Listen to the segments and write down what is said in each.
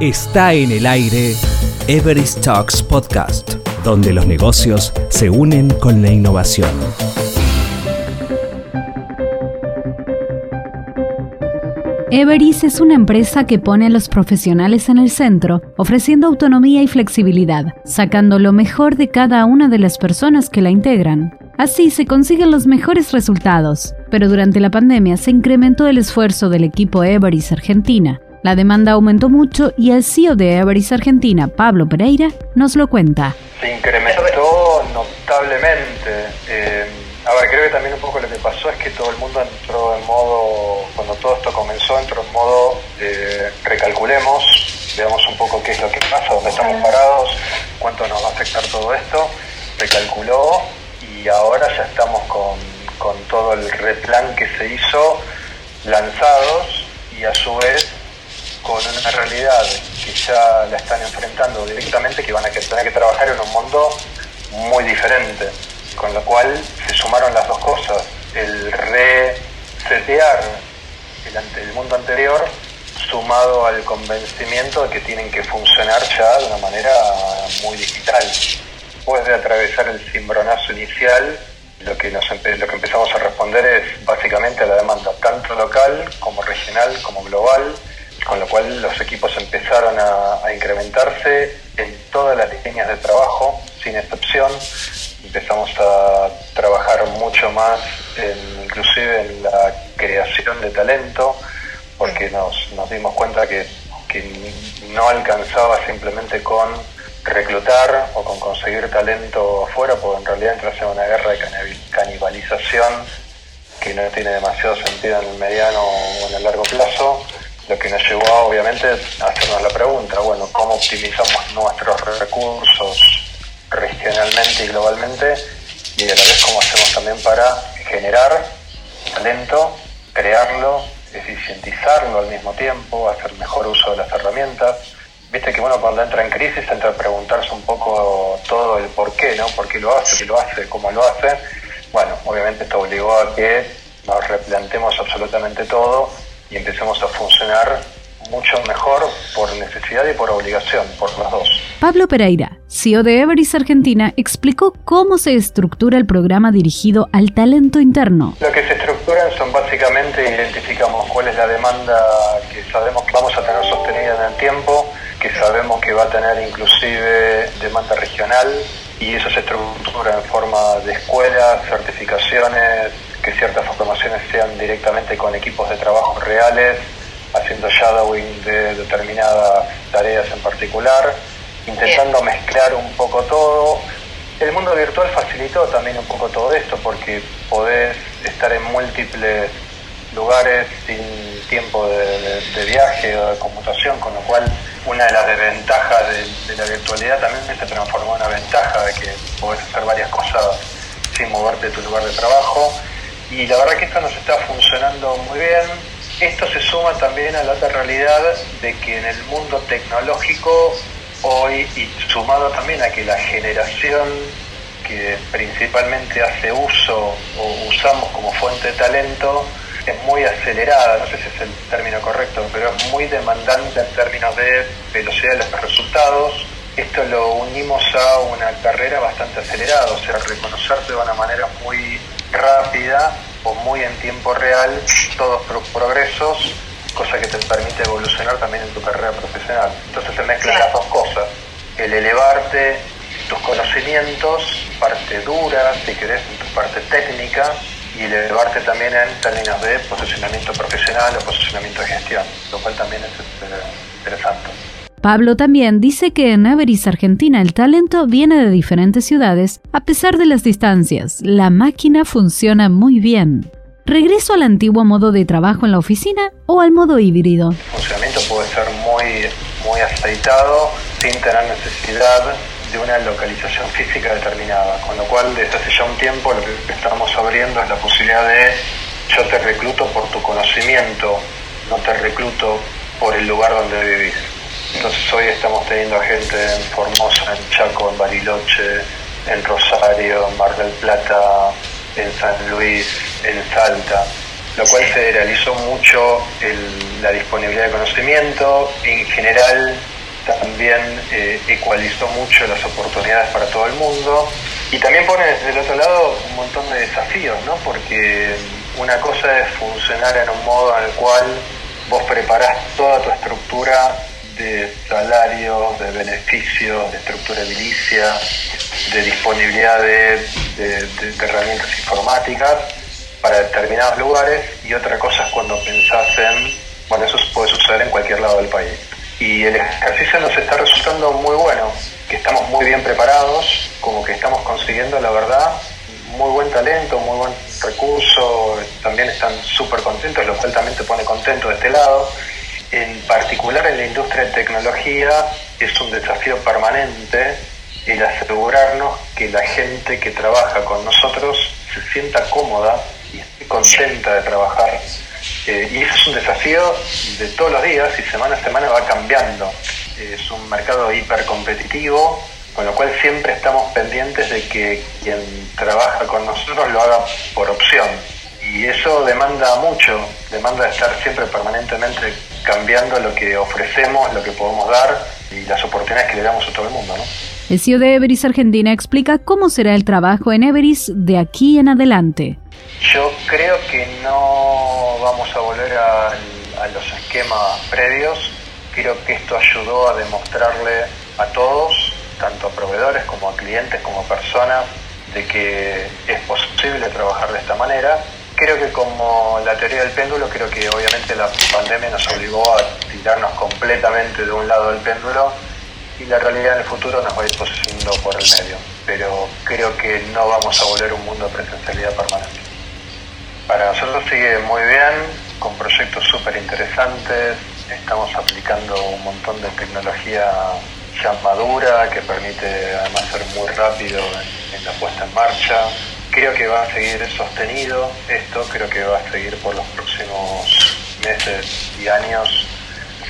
Está en el aire Everest Talks Podcast, donde los negocios se unen con la innovación. Everis es una empresa que pone a los profesionales en el centro, ofreciendo autonomía y flexibilidad, sacando lo mejor de cada una de las personas que la integran. Así se consiguen los mejores resultados, pero durante la pandemia se incrementó el esfuerzo del equipo Everis Argentina, la demanda aumentó mucho y el CEO de Everest Argentina, Pablo Pereira, nos lo cuenta. Se incrementó notablemente. Eh, a ver, creo que también un poco lo que pasó es que todo el mundo entró en modo, cuando todo esto comenzó, entró en modo eh, recalculemos, veamos un poco qué es lo que pasa, dónde estamos parados, cuánto nos va a afectar todo esto. Recalculó y ahora ya estamos con, con todo el replan que se hizo lanzados y a su vez con una realidad que ya la están enfrentando directamente, que van a tener que trabajar en un mundo muy diferente, con lo cual se sumaron las dos cosas, el resetear el, el mundo anterior sumado al convencimiento de que tienen que funcionar ya de una manera muy digital. Después de atravesar el cimbronazo inicial, lo que, nos lo que empezamos a responder es básicamente a la demanda, tanto local como regional como global, con lo cual los equipos empezaron a, incrementarse en todas las líneas de trabajo, sin excepción. Empezamos a trabajar mucho más, inclusive en la creación de talento, porque nos, dimos cuenta que, no alcanzaba simplemente con reclutar o con conseguir talento afuera, porque en realidad entras en una guerra de canibalización que no tiene demasiado sentido en el mediano o en el largo plazo lo que nos llevó obviamente a hacernos la pregunta, bueno, ¿cómo optimizamos nuestros recursos regionalmente y globalmente? Y a la vez cómo hacemos también para generar talento, crearlo, eficientizarlo al mismo tiempo, hacer mejor uso de las herramientas. Viste que bueno, cuando entra en crisis entra a preguntarse un poco todo el por qué, ¿no? ¿Por qué lo hace? ¿Qué lo hace? ¿Cómo lo hace? Bueno, obviamente esto obligó a que nos replantemos absolutamente todo y empecemos a funcionar mucho mejor por necesidad y por obligación, por los dos. Pablo Pereira, CEO de Everest Argentina, explicó cómo se estructura el programa dirigido al talento interno. Lo que se estructuran son básicamente identificamos cuál es la demanda que sabemos que vamos a tener sostenida en el tiempo, que sabemos que va a tener inclusive demanda regional y eso se estructura en forma de escuelas, certificaciones, que ciertas formaciones sean directamente con equipos de trabajo reales, haciendo shadowing de determinadas tareas en particular, intentando mezclar un poco todo. El mundo virtual facilitó también un poco todo esto porque podés estar en múltiples lugares sin tiempo de, viaje o de conmutación, con lo cual una de las desventajas de, de, la virtualidad también se transformó en una ventaja de que podés hacer varias cosas sin moverte de tu lugar de trabajo y la verdad que esto nos está funcionando muy bien. Esto se suma también a la otra realidad de que en el mundo tecnológico hoy, y sumado también a que la generación que principalmente hace uso o usamos como fuente de talento es muy acelerada, no sé si es el término correcto, pero es muy demandante en términos de velocidad de los resultados. Esto lo unimos a una carrera bastante acelerada, o sea, reconocerse de una manera muy rápida o muy en tiempo real todos los progresos, cosa que te permite evolucionar también en tu carrera profesional. Entonces se mezclan las dos cosas, el elevarte tus conocimientos, parte dura, si querés, tu parte técnica, y elevarte también en términos de posicionamiento profesional o posicionamiento de gestión, lo cual también es este, interesante. Pablo también dice que en Averis, Argentina, el talento viene de diferentes ciudades. A pesar de las distancias, la máquina funciona muy bien. ¿Regreso al antiguo modo de trabajo en la oficina o al modo híbrido? El funcionamiento puede ser muy, muy aceitado sin tener necesidad de una localización física determinada, con lo cual desde hace ya un tiempo lo que estamos abriendo es la posibilidad de yo te recluto por tu conocimiento, no te recluto por el lugar donde vivís. Entonces hoy estamos teniendo gente en Formosa, en Chaco, en Bariloche, en Rosario, en Mar del Plata, en San Luis, en Salta, lo cual se realizó mucho la disponibilidad disponibilidad de conocimiento, en general también eh, ecualizó mucho las oportunidades para todo el mundo. Y también pone desde el otro lado un montón de desafíos, ¿no? Porque una cosa es funcionar en un modo en el cual vos preparás toda tu estructura de salarios, de beneficios, de estructura edilicia, de disponibilidad de, herramientas informáticas para determinados lugares y otra cosa es cuando pensás en, bueno, eso puede suceder en cualquier lado del país. Y el ejercicio nos está resultando muy bueno, que estamos muy bien preparados, como que estamos consiguiendo, la verdad, muy buen talento, muy buen recurso, también están súper contentos, lo cual también te pone contento de este lado. En particular en la industria de tecnología es un desafío permanente el asegurarnos que la gente que trabaja con nosotros se sienta cómoda y esté contenta de trabajar. Eh, y eso es un desafío de todos los días y semana a semana va cambiando. es un mercado hiper competitivo, con lo cual siempre estamos pendientes de que quien trabaja con nosotros lo haga por opción. Y eso demanda mucho, demanda estar siempre permanentemente cambiando lo que ofrecemos, lo que podemos dar y las oportunidades que le damos a todo el mundo. ¿no? El CEO de Everis Argentina explica cómo será el trabajo en Everis de aquí en adelante. Yo creo que no vamos a volver a, a los esquemas previos. Creo que esto ayudó a demostrarle a todos, tanto a proveedores como a clientes, como a personas, de que es posible trabajar de esta manera creo que como la teoría del péndulo, creo que obviamente la pandemia nos obligó a tirarnos completamente de un lado del péndulo y la realidad en el futuro nos va a ir posicionando por el medio. Pero creo que no vamos a volver un mundo de presencialidad permanente. Para nosotros sigue muy bien, con proyectos súper interesantes. Estamos aplicando un montón de tecnología ya madura que permite además ser muy rápido en la puesta en marcha Creo que va a seguir sostenido esto, creo que va a seguir por los próximos meses y años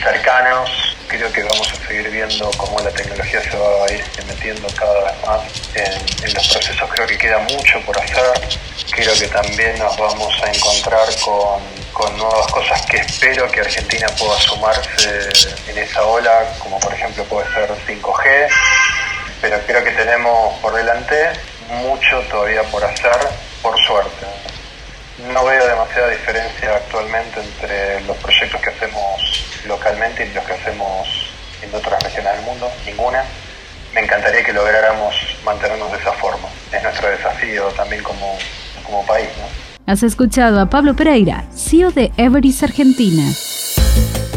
cercanos. Creo que vamos a seguir viendo cómo la tecnología se va a ir metiendo cada vez más en, los procesos. Creo que queda mucho por hacer. Creo que también nos vamos a encontrar con, con nuevas cosas que espero que Argentina pueda sumarse en esa ola, como por ejemplo puede ser 5G. Pero creo que tenemos por delante mucho todavía por hacer, por suerte. No veo demasiada diferencia actualmente entre los proyectos que hacemos localmente y los que hacemos en otras regiones del mundo, ninguna. Me encantaría que lográramos mantenernos de esa forma. Es nuestro desafío también como, como país. Has escuchado a Pablo Pereira, CEO de Everest Argentina.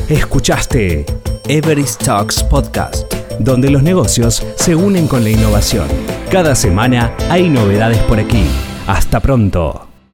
Escuchaste Everest Talks Podcast donde los negocios se unen con la innovación. Cada semana hay novedades por aquí. Hasta pronto.